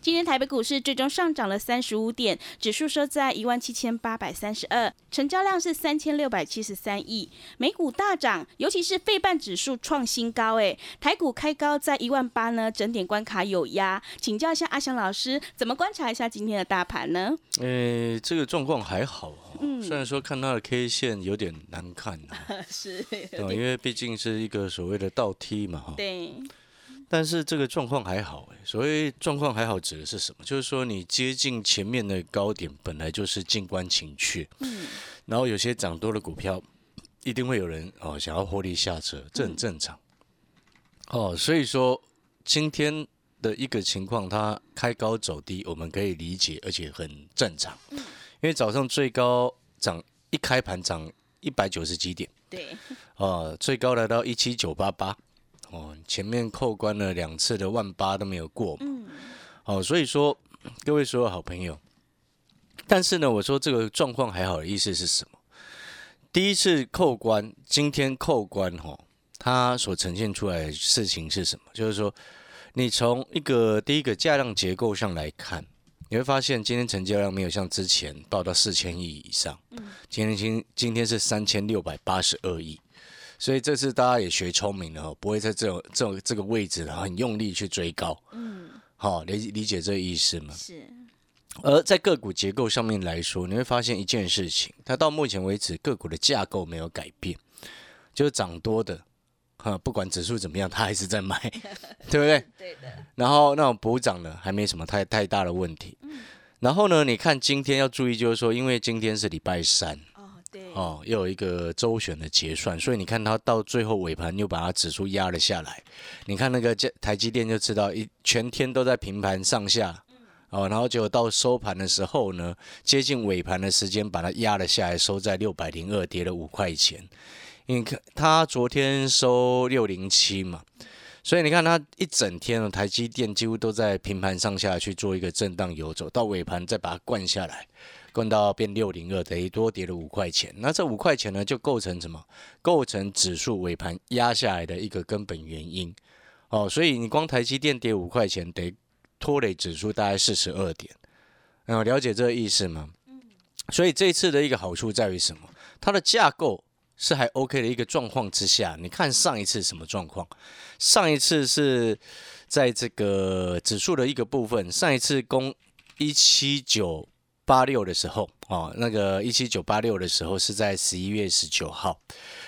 今天台北股市最终上涨了三十五点，指数收在一万七千八百三十二，成交量是三千六百七十三亿。美股大涨，尤其是费半指数创新高，哎，台股开高在一万八呢，整点关卡有压。请教一下阿翔老师，怎么观察一下今天的大盘呢？呃，这个状况还好哦，虽然说看它的 K 线有点难看啊，是，哦，因为毕竟是一个所谓的倒梯嘛，哈。对。但是这个状况还好哎，所谓状况还好指的是什么？就是说你接近前面的高点，本来就是静观情绪，嗯，然后有些涨多的股票，一定会有人哦想要获利下车，这很正常。哦，所以说今天的一个情况，它开高走低，我们可以理解，而且很正常。嗯，因为早上最高涨一开盘涨一百九十几点，对，哦，最高来到一七九八八。哦，前面扣关了两次的万八都没有过，嗯，哦，所以说各位所有好朋友，但是呢，我说这个状况还好的意思是什么？第一次扣关，今天扣关哈，它所呈现出来的事情是什么？就是说，你从一个第一个价量结构上来看，你会发现今天成交量没有像之前报到四千亿以上，嗯，今天今今天是三千六百八十二亿。所以这次大家也学聪明了，不会在这种这种这个位置很用力去追高。嗯，好理理解这个意思吗？是。而在个股结构上面来说，你会发现一件事情，它到目前为止个股的架构没有改变，就是涨多的，哈，不管指数怎么样，它还是在买，对不对？对的。然后那种补涨的还没什么太太大的问题。嗯。然后呢，你看今天要注意，就是说，因为今天是礼拜三。哦，又有一个周旋的结算，所以你看它到最后尾盘又把它指数压了下来。你看那个台积电就知道，一全天都在平盘上下，哦，然后结果到收盘的时候呢，接近尾盘的时间把它压了下来，收在六百零二，跌了五块钱。你看它昨天收六零七嘛，所以你看它一整天呢，台积电几乎都在平盘上下去做一个震荡游走，到尾盘再把它灌下来。关到变六零二，等于多跌了五块钱。那这五块钱呢，就构成什么？构成指数尾盘压下来的一个根本原因。哦，所以你光台积电跌五块钱，得拖累指数大概四十二点。嗯，了解这个意思吗？所以这次的一个好处在于什么？它的架构是还 OK 的一个状况之下。你看上一次什么状况？上一次是在这个指数的一个部分，上一次攻一七九。八六的时候，哦，那个一七九八六的时候是在十一月十九号，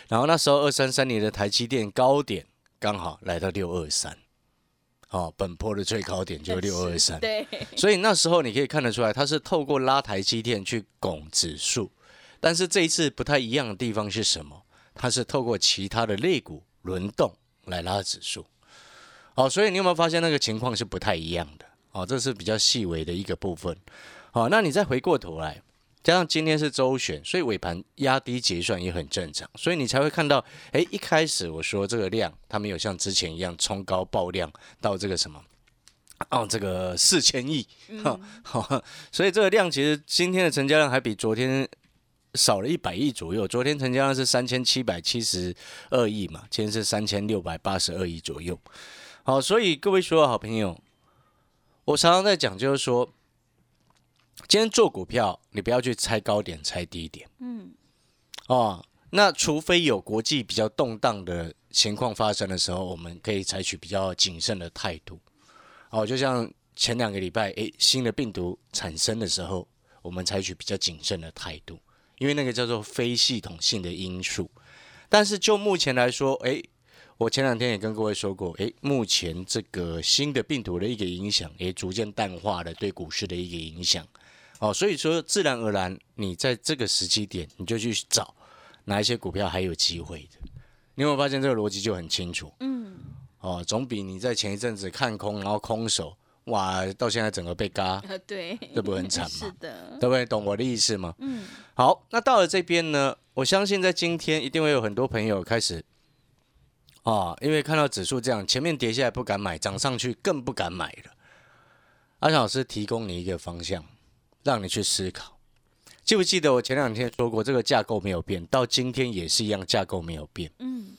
然后那时候二三三年的台积电高点刚好来到六二三，哦，本坡的最高点就是六二三，对，所以那时候你可以看得出来，它是透过拉台积电去拱指数，但是这一次不太一样的地方是什么？它是透过其他的类股轮动来拉指数，哦，所以你有没有发现那个情况是不太一样的？哦，这是比较细微的一个部分。好，那你再回过头来，加上今天是周选，所以尾盘压低结算也很正常，所以你才会看到，哎，一开始我说这个量，它没有像之前一样冲高爆量到这个什么，哦，这个四千亿，好，所以这个量其实今天的成交量还比昨天少了一百亿左右，昨天成交量是三千七百七十二亿嘛，今天是三千六百八十二亿左右，好，所以各位所有好朋友，我常常在讲，就是说。今天做股票，你不要去猜高点、猜低点。嗯，哦，那除非有国际比较动荡的情况发生的时候，我们可以采取比较谨慎的态度。哦，就像前两个礼拜，诶，新的病毒产生的时候，我们采取比较谨慎的态度，因为那个叫做非系统性的因素。但是就目前来说，诶，我前两天也跟各位说过，诶，目前这个新的病毒的一个影响，也逐渐淡化了对股市的一个影响。哦，所以说自然而然，你在这个时机点，你就去找哪一些股票还有机会的。你有没有发现这个逻辑就很清楚？嗯，哦，总比你在前一阵子看空，然后空手，哇，到现在整个被嘎，对，这不很惨 吗？是的，对不对？懂我的意思吗？嗯。好，那到了这边呢，我相信在今天一定会有很多朋友开始，啊，因为看到指数这样，前面跌下来不敢买，涨上去更不敢买了。阿强老师提供你一个方向，让你去思考。记不记得我前两天说过，这个架构没有变，到今天也是一样，架构没有变。嗯，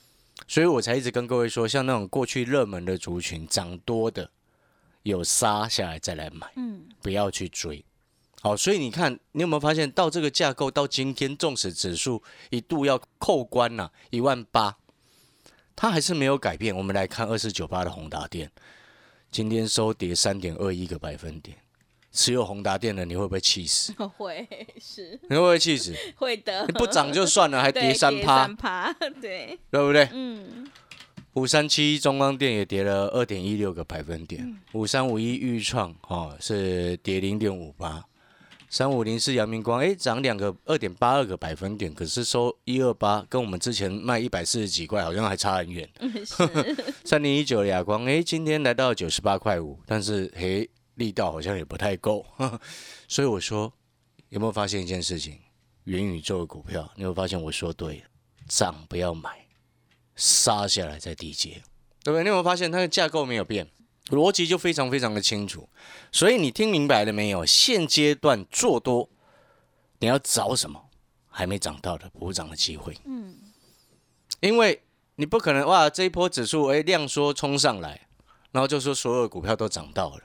所以我才一直跟各位说，像那种过去热门的族群，涨多的有杀下来再来买，嗯，不要去追。好，所以你看，你有没有发现到这个架构到今天，纵使指数一度要扣关了一万八，它还是没有改变。我们来看二四九八的宏达电，今天收跌三点二一个百分点。持有宏达电的你会不会气死？会是。你会不会气死？会的。你不涨就算了，还跌三趴。三趴，对。对不对？嗯。五三七中光电也跌了二点一六个百分点。五三五一裕创哦是跌零点五八。三五零四阳明光哎涨两个二点八二个百分点，可是收一二八，跟我们之前卖一百四十几块好像还差很远。三零一九亚光哎今天来到九十八块五，但是嘿。力道好像也不太够，所以我说有没有发现一件事情？元宇宙的股票，你会发现我说对了，涨不要买，杀下来再低接，对不对？你有没有发现它的架构没有变，逻辑就非常非常的清楚。所以你听明白了没有？现阶段做多，你要找什么？还没涨到的补涨的机会。嗯，因为你不可能哇，这一波指数哎量缩冲上来，然后就说所有股票都涨到了。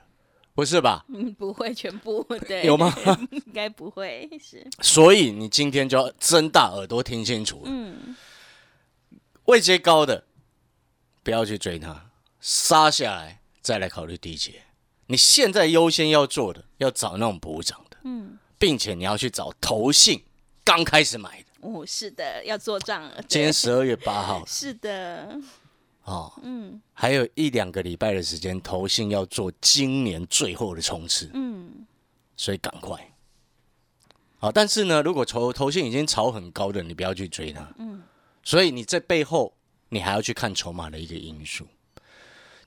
不是吧？嗯，不会全部 对有吗？应该不会是。所以你今天就要睁大耳朵听清楚。嗯，位阶高的不要去追它，杀下来再来考虑低阶。你现在优先要做的，要找那种补涨的。嗯，并且你要去找投信刚开始买的。哦，是的，要做账。今天十二月八号。是的。哦，嗯，还有一两个礼拜的时间，投信要做今年最后的冲刺，嗯，所以赶快。好，但是呢，如果投投信已经炒很高的，你不要去追它，嗯，所以你在背后，你还要去看筹码的一个因素。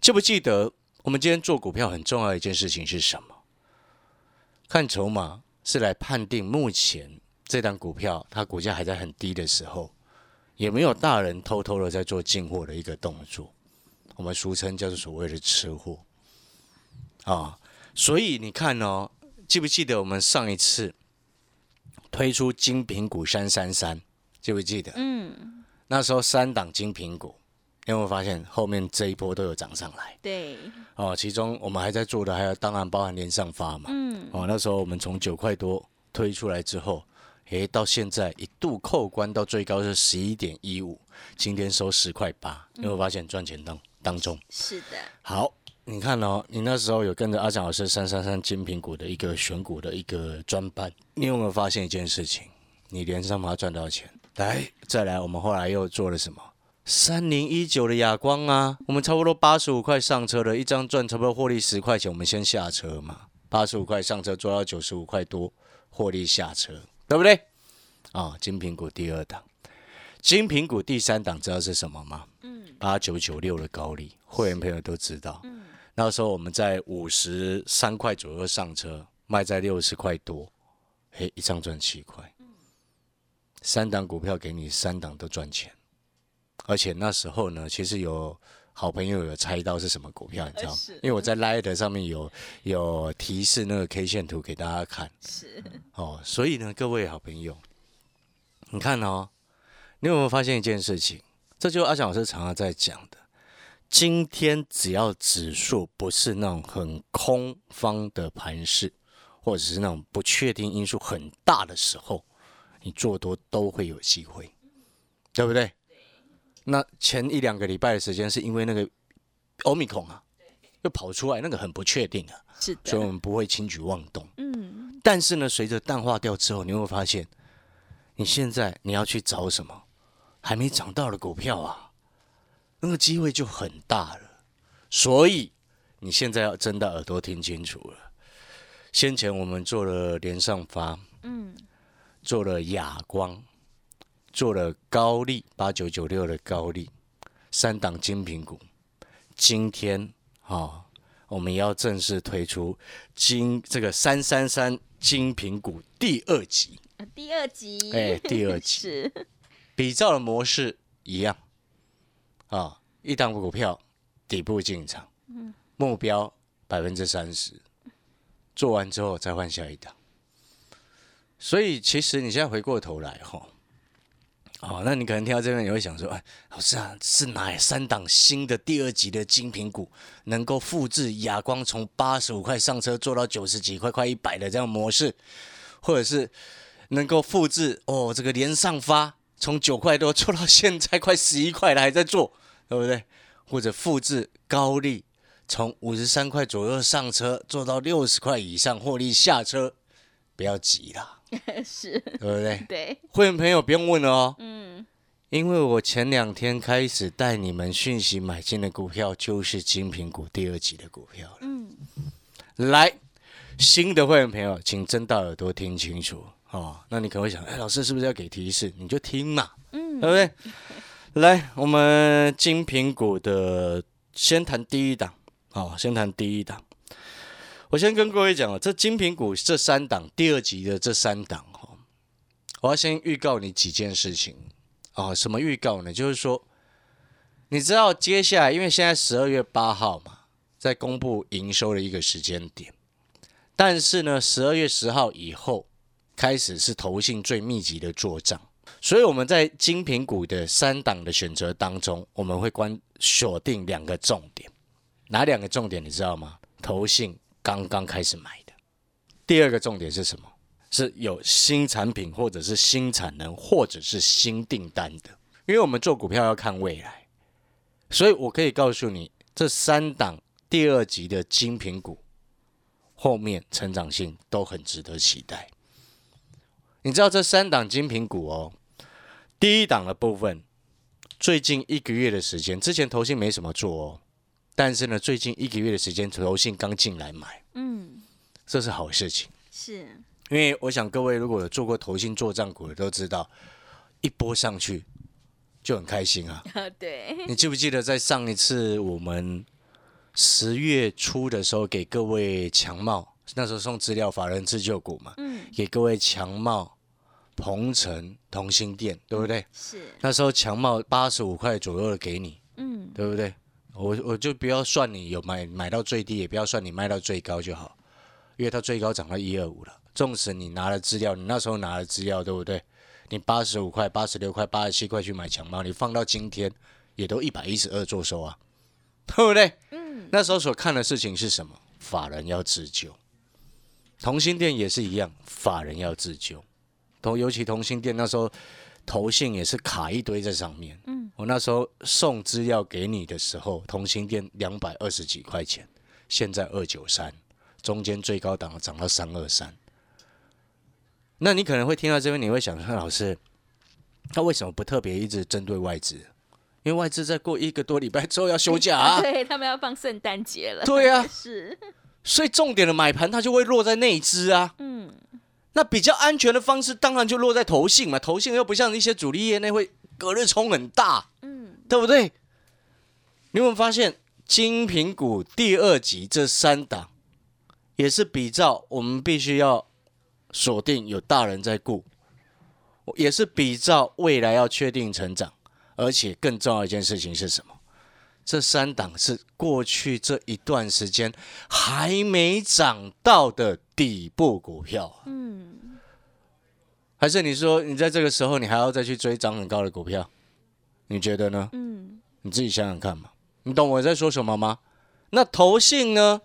记不记得我们今天做股票很重要的一件事情是什么？看筹码是来判定目前这档股票它股价还在很低的时候。也没有大人偷偷的在做进货的一个动作，我们俗称叫做所谓的吃货啊。所以你看哦，记不记得我们上一次推出金苹果三三三，记不记得？嗯。那时候三档金苹果，有没有发现后面这一波都有涨上来？对。哦，其中我们还在做的，还有当然包含连上发嘛。嗯。哦，那时候我们从九块多推出来之后。诶，到现在一度扣关到最高是十一点一五，今天收十块八，有没有发现赚钱当当中？是的。好，你看哦，你那时候有跟着阿强老师三三三金苹果的一个选股的一个专班，你有没有发现一件事情？你连上它赚到钱？来，再来，我们后来又做了什么？三零一九的哑光啊，我们差不多八十五块上车了，一张赚差不多获利十块钱，我们先下车嘛。八十五块上车做到九十五块多，获利下车。对不对？啊，金苹果第二档，金苹果第三档，知道是什么吗？嗯，八九九六的高利，会员朋友都知道。嗯，那时候我们在五十三块左右上车，卖在六十块多，嘿，一张赚七块。三档股票给你，三档都赚钱，而且那时候呢，其实有。好朋友有猜到是什么股票，你知道吗？因为我在 Light 上面有有提示那个 K 线图给大家看。是哦，所以呢，各位好朋友，你看哦，你有没有发现一件事情？这就是阿翔老师常常在讲的。今天只要指数不是那种很空方的盘势，或者是那种不确定因素很大的时候，你做多都会有机会，对不对？那前一两个礼拜的时间，是因为那个欧米孔啊，又跑出来，那个很不确定啊，是的，所以我们不会轻举妄动。嗯，但是呢，随着淡化掉之后，你会发现，你现在你要去找什么还没涨到的股票啊，那个机会就很大了。所以你现在要睁大耳朵听清楚了，先前我们做了连上发，嗯，做了哑光，做了高利八九九六的高利，三档精品股。今天啊，我们要正式推出精这个三三三精品股第二集。第二集，哎，第二集 是比照的模式一样啊，一档股票底部进场，目标百分之三十。做完之后再换下一档，所以其实你现在回过头来哈，哦，哦那你可能听到这边你会想说，哎，老师啊，是哪三档新的第二级的精品股能够复制亚光从八十五块上车做到九十几块、快一百的这样模式，或者是能够复制哦这个连上发从九块多做到现在快十一块了还在做，对不对？或者复制高利。从五十三块左右上车，做到六十块以上获利下车，不要急啦，是，对不对？对，会员朋友不用问了哦，嗯，因为我前两天开始带你们讯息买进的股票，就是精品股第二级的股票了，嗯，来，新的会员朋友，请睁大耳朵听清楚哦。那你可能会想，哎，老师是不是要给提示？你就听嘛，嗯，对不对？来，我们精品股的先谈第一档。好，先谈第一档。我先跟各位讲哦，这精品股这三档，第二集的这三档哈，我要先预告你几件事情啊。什么预告呢？就是说，你知道接下来，因为现在十二月八号嘛，在公布营收的一个时间点，但是呢，十二月十号以后开始是投信最密集的做账，所以我们在精品股的三档的选择当中，我们会关锁定两个重点。哪两个重点你知道吗？投信刚刚开始买的。第二个重点是什么？是有新产品或者是新产能或者是新订单的。因为我们做股票要看未来，所以我可以告诉你，这三档第二级的精品股后面成长性都很值得期待。你知道这三档精品股哦，第一档的部分，最近一个月的时间，之前投信没什么做哦。但是呢，最近一个月的时间，投信刚进来买，嗯，这是好事情，是。因为我想各位如果有做过投信做账股的都知道，一波上去就很开心啊。对，你记不记得在上一次我们十月初的时候给各位强茂，那时候送资料法人自救股嘛，嗯，给各位强茂、鹏程、同心店，对不对？是。那时候强茂八十五块左右的给你，嗯，对不对？我我就不要算你有买买到最低，也不要算你卖到最高就好，因为它最高涨到一二五了。纵使你拿了资料，你那时候拿了资料，对不对？你八十五块、八十六块、八十七块去买强猫，你放到今天也都一百一十二做收啊，对不对？嗯。那时候所看的事情是什么？法人要自救，同心店也是一样，法人要自救。同尤其同心店那时候。投信也是卡一堆在上面。嗯，我那时候送资料给你的时候，同心店两百二十几块钱，现在二九三，中间最高档涨到三二三。那你可能会听到这边，你会想说，老师，他为什么不特别一直针对外资？因为外资在过一个多礼拜之后要休假啊，对他们要放圣诞节了。对啊，是，所以重点的买盘它就会落在内资啊。嗯。那比较安全的方式，当然就落在投信嘛。投信又不像一些主力业内会隔日冲很大，嗯，对不对？你有没有发现金平股第二集这三档，也是比照我们必须要锁定有大人在顾，也是比照未来要确定成长，而且更重要一件事情是什么？这三档是过去这一段时间还没涨到的底部股票，嗯，还是你说你在这个时候你还要再去追涨很高的股票？你觉得呢？嗯，你自己想想看嘛，你懂我在说什么吗？那投信呢？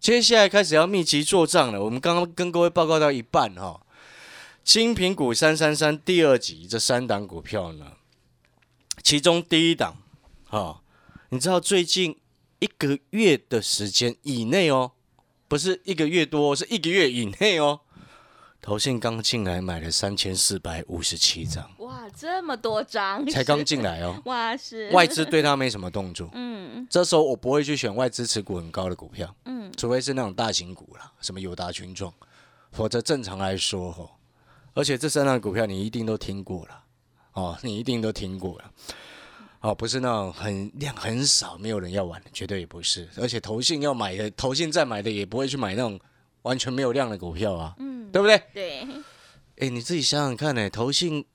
接下来开始要密集做账了。我们刚刚跟各位报告到一半哈，金苹股三三三第二集这三档股票呢，其中第一档。哈，你知道最近一个月的时间以内哦，不是一个月多，是一个月以内哦。投信刚进来买了三千四百五十七张，哇，这么多张，才刚进来哦。哇，是外资对他没什么动作。嗯，这时候我不会去选外资持股很高的股票。嗯，除非是那种大型股啦，什么友达群众，否则正常来说吼，而且这三档股票你一定都听过了哦，你一定都听过了。哦，不是那种很量很少，没有人要玩的，绝对也不是。而且投信要买的，投信再买的也不会去买那种完全没有量的股票啊，嗯，对不对？对。哎，你自己想想看呢，投信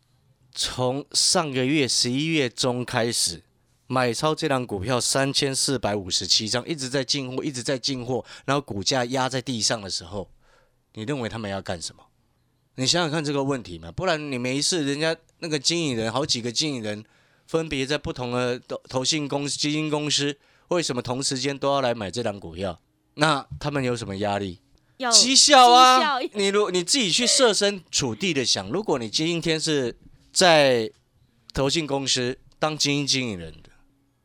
从上个月十一月中开始买超这档股票三千四百五十七张，一直在进货，一直在进货，然后股价压在地上的时候，你认为他们要干什么？你想想看这个问题嘛，不然你没事，人家那个经理人好几个经理人。分别在不同的投投信公司、基金公司，为什么同时间都要来买这档股票？那他们有什么压力？绩效啊！你如你自己去设身处地的想，如果你今天是在投信公司当基金经理人的，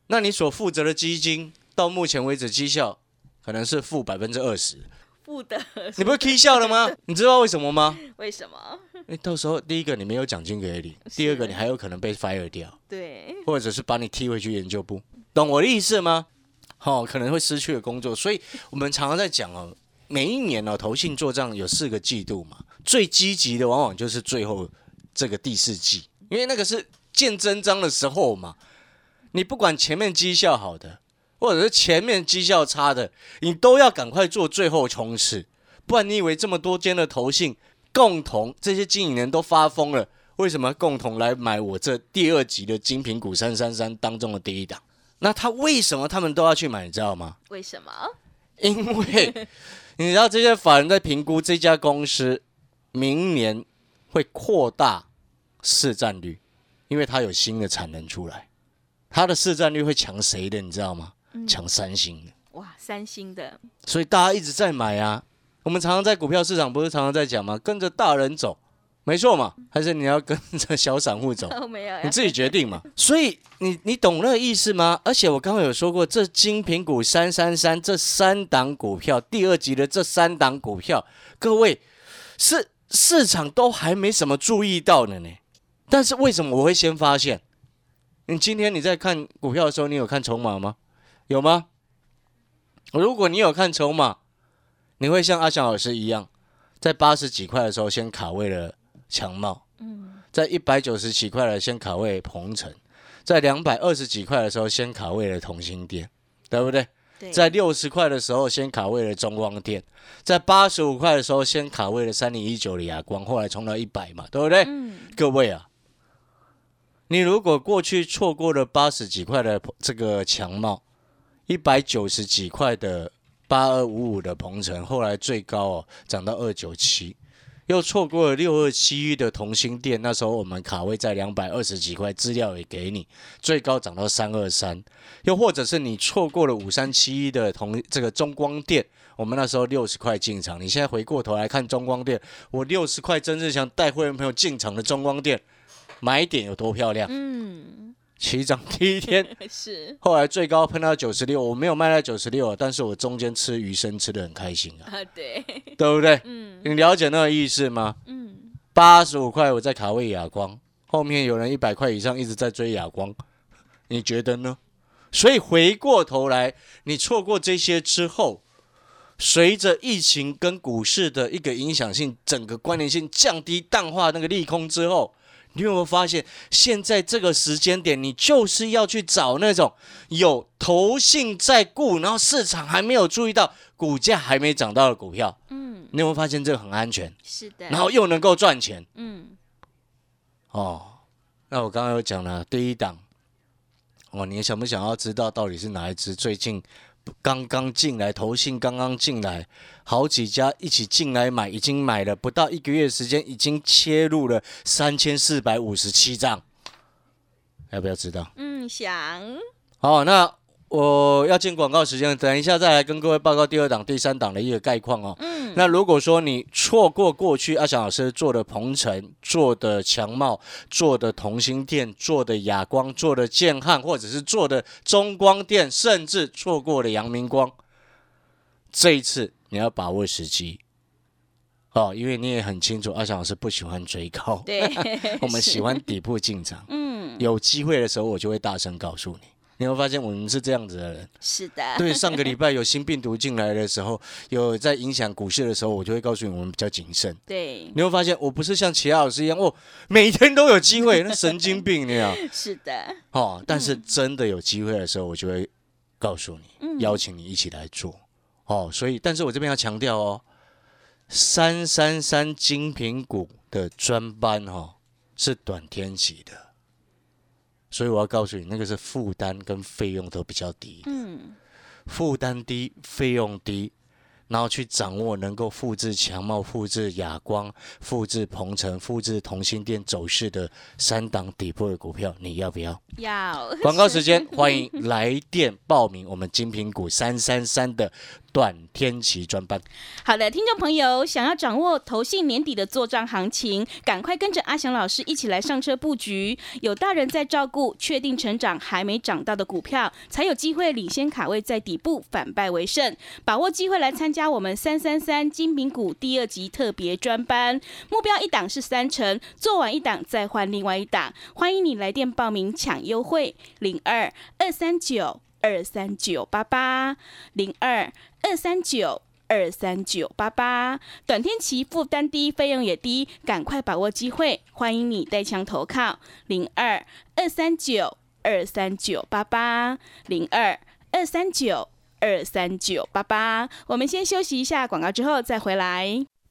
那你所负责的基金到目前为止绩效可能是负百分之二十。负的，你不是 K 笑了吗？你知道为什么吗？为什么？因为，到时候第一个你没有奖金给你，第二个你还有可能被 fire 掉，对，或者是把你踢回去研究部，懂我的意思吗？好，可能会失去了工作，所以我们常常在讲哦，每一年呢，投信做账有四个季度嘛，最积极的往往就是最后这个第四季，因为那个是见真章的时候嘛，你不管前面绩效好的。或者是前面绩效差的，你都要赶快做最后冲刺，不然你以为这么多间的投信共同这些经营人都发疯了，为什么共同来买我这第二级的精品股三三三当中的第一档？那他为什么他们都要去买？你知道吗？为什么？因为你知道这些法人在评估这家公司明年会扩大市占率，因为它有新的产能出来，它的市占率会抢谁的？你知道吗？抢三星的哇，三星的，所以大家一直在买啊。我们常常在股票市场不是常常在讲吗？跟着大人走，没错嘛？还是你要跟着小散户走？没有，你自己决定嘛。所以你你懂那个意思吗？而且我刚刚有说过，这精品股三三三这三档股票，第二集的这三档股票，各位是市场都还没什么注意到的呢。但是为什么我会先发现？你今天你在看股票的时候，你有看筹码吗？有吗？如果你有看筹码，你会像阿翔老师一样，在八十几块的时候先卡位了强茂，嗯，在一百九十几块的先卡位鹏程，在两百二十几块的时候先卡位了同心店，对不对？在六十块的时候先卡位了中光店，在八十五块的时候先卡位了三零一九的亚光，后来冲到一百嘛，对不对？嗯，各位啊，你如果过去错过了八十几块的这个强茂，一百九十几块的八二五五的鹏程，后来最高哦涨到二九七，又错过了六二七一的同心店，那时候我们卡位在两百二十几块，资料也给你，最高涨到三二三，又或者是你错过了五三七一的同这个中光电，我们那时候六十块进场，你现在回过头来看中光电，我六十块真正想带会员朋友进场的中光电，买点有多漂亮？嗯。起涨 第一天 是，后来最高喷到九十六，我没有卖到九十六，但是我中间吃鱼生吃的很开心啊，对，对不对？嗯，你了解那个意思吗？嗯，八十五块我在卡位哑光，后面有人一百块以上一直在追哑光，你觉得呢？所以回过头来，你错过这些之后，随着疫情跟股市的一个影响性，整个关联性降低淡化那个利空之后。你有没有发现，现在这个时间点，你就是要去找那种有投信在顾，然后市场还没有注意到，股价还没涨到的股票。嗯，你有没有发现这个很安全？是的。然后又能够赚钱。嗯。哦，那我刚刚有讲了第一档。哦，你想不想要知道到底是哪一只最近？刚刚进来，投信刚刚进来，好几家一起进来买，已经买了不到一个月时间，已经切入了三千四百五十七张，要不要知道？嗯，想。好，那。我要进广告时间，等一下再来跟各位报告第二档、第三档的一个概况哦。嗯，那如果说你错过过去阿翔老师做的鹏程、做的强茂、做的同心店、做的亚光、做的建汉，或者是做的中光电，甚至错过了阳明光，这一次你要把握时机。哦，因为你也很清楚，阿翔老师不喜欢追高，对，我们喜欢底部进场。嗯，有机会的时候，我就会大声告诉你。你会发现我们是这样子的人。是的。对，上个礼拜有新病毒进来的时候，有在影响股市的时候，我就会告诉你，我们比较谨慎。对。你会发现，我不是像其他老师一样，哦，每天都有机会，那神经病那样。是的。哦，但是真的有机会的时候，我就会告诉你，邀请你一起来做。哦，所以，但是我这边要强调哦，三三三精品股的专班哦是短天期的。所以我要告诉你，那个是负担跟费用都比较低。嗯，负担低，费用低，然后去掌握能够复制强茂、复制亚光、复制鹏程、复制同心店走势的三档底部的股票，你要不要？要。广告时间，欢迎来电报名我们精品股三三三的。短天期专班，好的，听众朋友，想要掌握投信年底的做账行情，赶快跟着阿翔老师一起来上车布局。有大人在照顾，确定成长还没涨到的股票，才有机会领先卡位在底部，反败为胜。把握机会来参加我们三三三精品股第二级特别专班，目标一档是三成，做完一档再换另外一档。欢迎你来电报名抢优惠，零二二三九二三九八八零二。二三九二三九八八，短天期负担低，费用也低，赶快把握机会！欢迎你带枪投靠零二二三九二三九八八零二二三九二三九八八。我们先休息一下广告，之后再回来。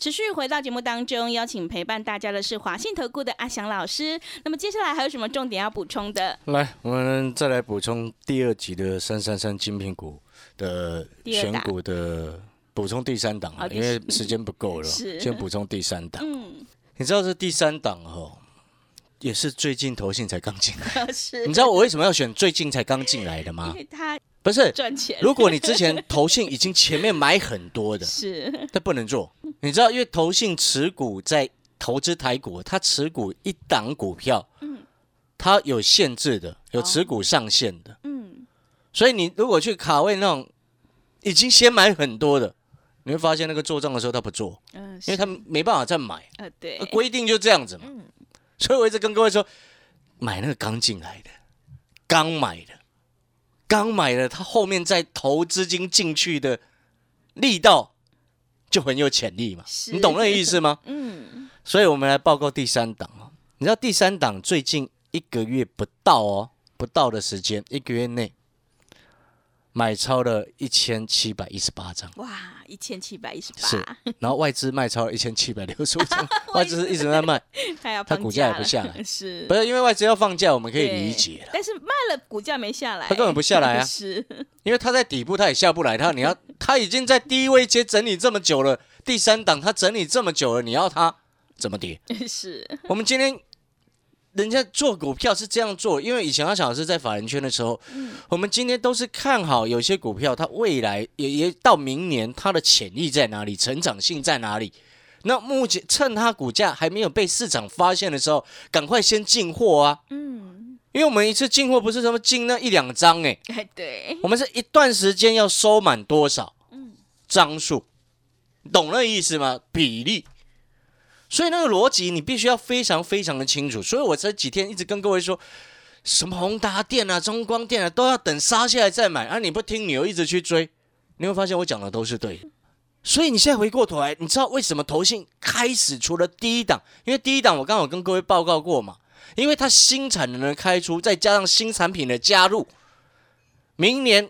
持续回到节目当中，邀请陪伴大家的是华信投顾的阿翔老师。那么接下来还有什么重点要补充的？来，我们再来补充第二集的三三三精品股的选股的补充第三档啊，因为时间不够了，先补充第三档。嗯，你知道这第三档哈，也是最近投信才刚进来。是，你知道我为什么要选最近才刚进来的吗？因为他。不是赚钱。如果你之前投信已经前面买很多的，是，那不能做。你知道，因为投信持股在投资台股，它持股一档股票，嗯，它有限制的，有持股上限的，嗯。所以你如果去卡位那种已经先买很多的，你会发现那个做账的时候他不做，嗯，因为他没办法再买，呃，对，规定就这样子嘛。嗯。所以我一直跟各位说，买那个刚进来的，刚买的。刚买了，他后面再投资金进去的力道就很有潜力嘛？你懂那个意思吗？嗯。所以我们来报告第三档哦。你知道第三档最近一个月不到哦，不到的时间，一个月内。买超了一千七百一十八张，哇，一千七百一十八，是，然后外资卖超了一千七百六十五张，外资一直在卖，它股价也不下来，是，不是因为外资要放假，我们可以理解但是卖了股价没下来，它根本不下来啊，是，因为它在底部，它也下不来，它你要，它已经在低位接整理这么久了，第三档它整理这么久了，你要它怎么跌？是，我们今天。人家做股票是这样做，因为以前阿小老师在法人圈的时候，我们今天都是看好有些股票，它未来也也到明年它的潜力在哪里，成长性在哪里。那目前趁它股价还没有被市场发现的时候，赶快先进货啊！嗯，因为我们一次进货不是什么进那一两张哎，对，我们是一段时间要收满多少嗯张数，懂那意思吗？比例。所以那个逻辑你必须要非常非常的清楚，所以我这几天一直跟各位说，什么宏达电啊、中光电啊，都要等杀下来再买，而你不听，你又一直去追，你会发现我讲的都是对。所以你现在回过头来，你知道为什么投信开始除了第一档，因为第一档我刚好跟各位报告过嘛，因为它新产能的开出，再加上新产品的加入，明年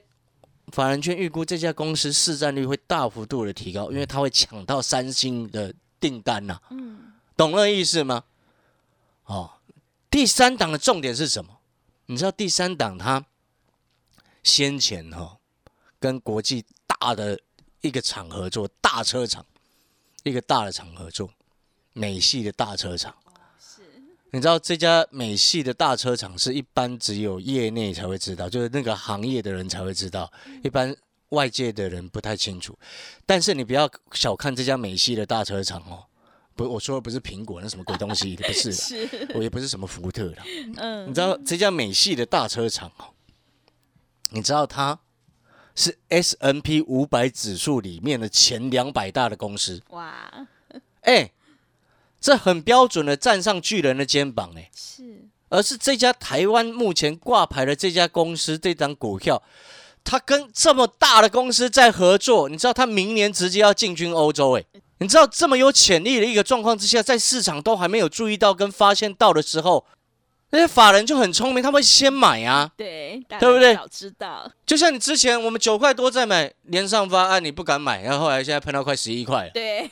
法人圈预估这家公司市占率会大幅度的提高，因为它会抢到三星的。订单呐，嗯，懂那意思吗？哦，第三档的重点是什么？你知道第三档它先前哈跟国际大的一个厂合作，大车厂，一个大的厂合作，美系的大车厂。你知道这家美系的大车厂是一般只有业内才会知道，就是那个行业的人才会知道，一般外界的人不太清楚。但是你不要小看这家美系的大车厂哦，不，我说的不是苹果那什么鬼东西，不是的，我也不是什么福特的。嗯，你知道这家美系的大车厂哦，你知道它是 S N P 五百指数里面的前两百大的公司。哇，哎。这很标准的站上巨人的肩膀，哎，是，而是这家台湾目前挂牌的这家公司，这张股票，它跟这么大的公司在合作，你知道，他明年直接要进军欧洲，哎，你知道这么有潜力的一个状况之下，在市场都还没有注意到跟发现到的时候。那些法人就很聪明，他会先买啊，对，对不对？早知道，就像你之前我们九块多在买连上发，啊，你不敢买，然后后来现在喷到快十一块了，对。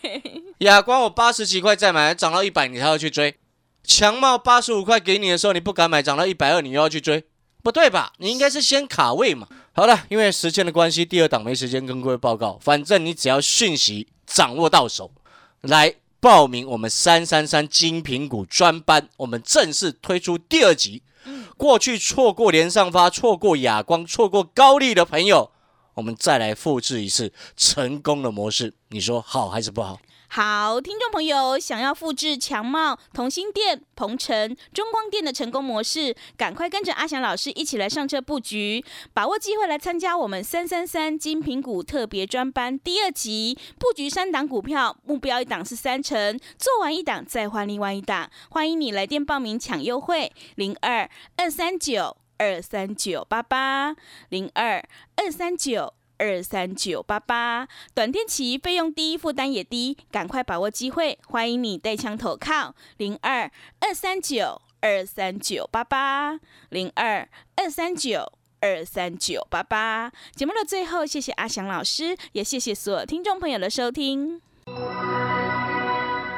亚光我八十几块再买，涨到一百你还要去追？强茂八十五块给你的时候你不敢买，涨到一百二你又要去追？不对吧？你应该是先卡位嘛。好了，因为时间的关系，第二档没时间跟各位报告，反正你只要讯息掌握到手，来。报名我们三三三精品股专班，我们正式推出第二集。过去错过连上发、错过亚光、错过高利的朋友，我们再来复制一次成功的模式，你说好还是不好？好，听众朋友，想要复制强茂、同心店、鹏程、中光电的成功模式，赶快跟着阿翔老师一起来上车布局，把握机会来参加我们三三三金品股特别专班第二集，布局三档股票，目标一档是三成，做完一档再换另外一档，欢迎你来电报名抢优惠，零二二三九二三九八八零二二三九。二三九八八，短电期费用低，负担也低，赶快把握机会！欢迎你带枪投靠零二二三九二三九八八零二二三九二三九八八。节目的最后，谢谢阿翔老师，也谢谢所有听众朋友的收听。